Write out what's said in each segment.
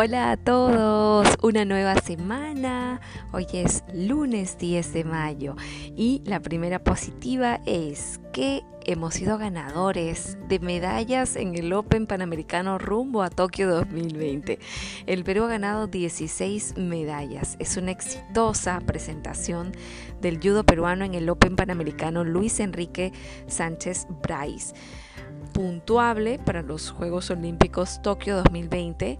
Hola a todos, una nueva semana. Hoy es lunes 10 de mayo y la primera positiva es que hemos sido ganadores de medallas en el Open Panamericano rumbo a Tokio 2020. El Perú ha ganado 16 medallas. Es una exitosa presentación del judo peruano en el Open Panamericano Luis Enrique Sánchez Bryce. Puntuable para los Juegos Olímpicos Tokio 2020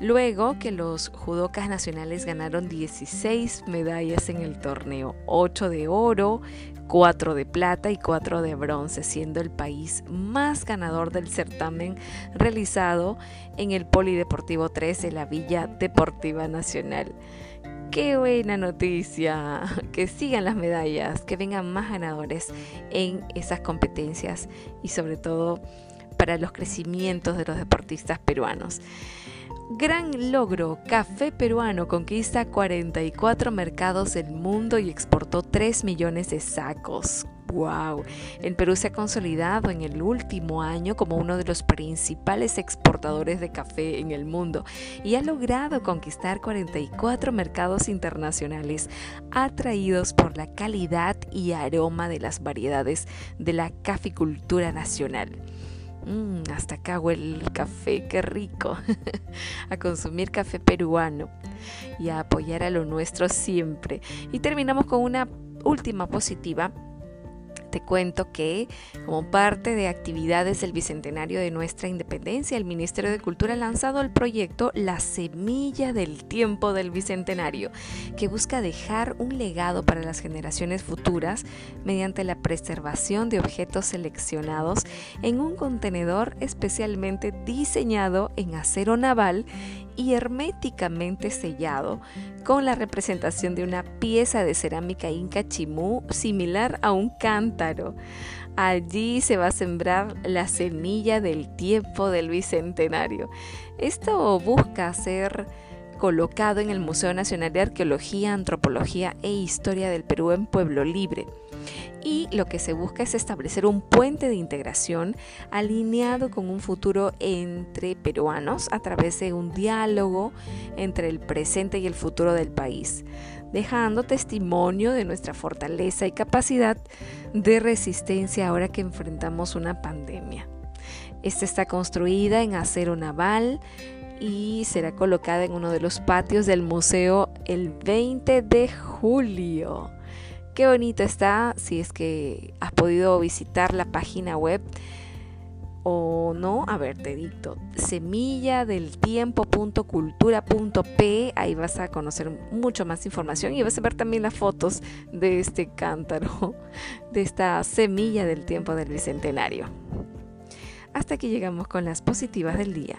Luego que los judocas nacionales ganaron 16 medallas en el torneo, 8 de oro, 4 de plata y 4 de bronce, siendo el país más ganador del certamen realizado en el Polideportivo 3 de la Villa Deportiva Nacional. Qué buena noticia, que sigan las medallas, que vengan más ganadores en esas competencias y sobre todo para los crecimientos de los deportistas peruanos. Gran logro, café peruano conquista 44 mercados del mundo y exportó 3 millones de sacos. ¡Wow! El Perú se ha consolidado en el último año como uno de los principales exportadores de café en el mundo y ha logrado conquistar 44 mercados internacionales atraídos por la calidad y aroma de las variedades de la caficultura nacional. Mm, hasta acá huele el café, qué rico. a consumir café peruano y a apoyar a lo nuestro siempre. Y terminamos con una última positiva te cuento que como parte de actividades del Bicentenario de nuestra independencia, el Ministerio de Cultura ha lanzado el proyecto La Semilla del Tiempo del Bicentenario, que busca dejar un legado para las generaciones futuras mediante la preservación de objetos seleccionados en un contenedor especialmente diseñado en acero naval y herméticamente sellado con la representación de una pieza de cerámica inca chimú similar a un cántaro. Allí se va a sembrar la semilla del tiempo del bicentenario. Esto busca ser colocado en el Museo Nacional de Arqueología, Antropología e Historia del Perú en Pueblo Libre y lo que se busca es establecer un puente de integración alineado con un futuro entre peruanos a través de un diálogo entre el presente y el futuro del país, dejando testimonio de nuestra fortaleza y capacidad de resistencia ahora que enfrentamos una pandemia. Esta está construida en acero naval y será colocada en uno de los patios del museo el 20 de julio. Qué bonito está, si es que has podido visitar la página web o no, a ver, te dicto, semilla del tiempo.cultura.p, ahí vas a conocer mucho más información y vas a ver también las fotos de este cántaro, de esta semilla del tiempo del Bicentenario. Hasta aquí llegamos con las positivas del día.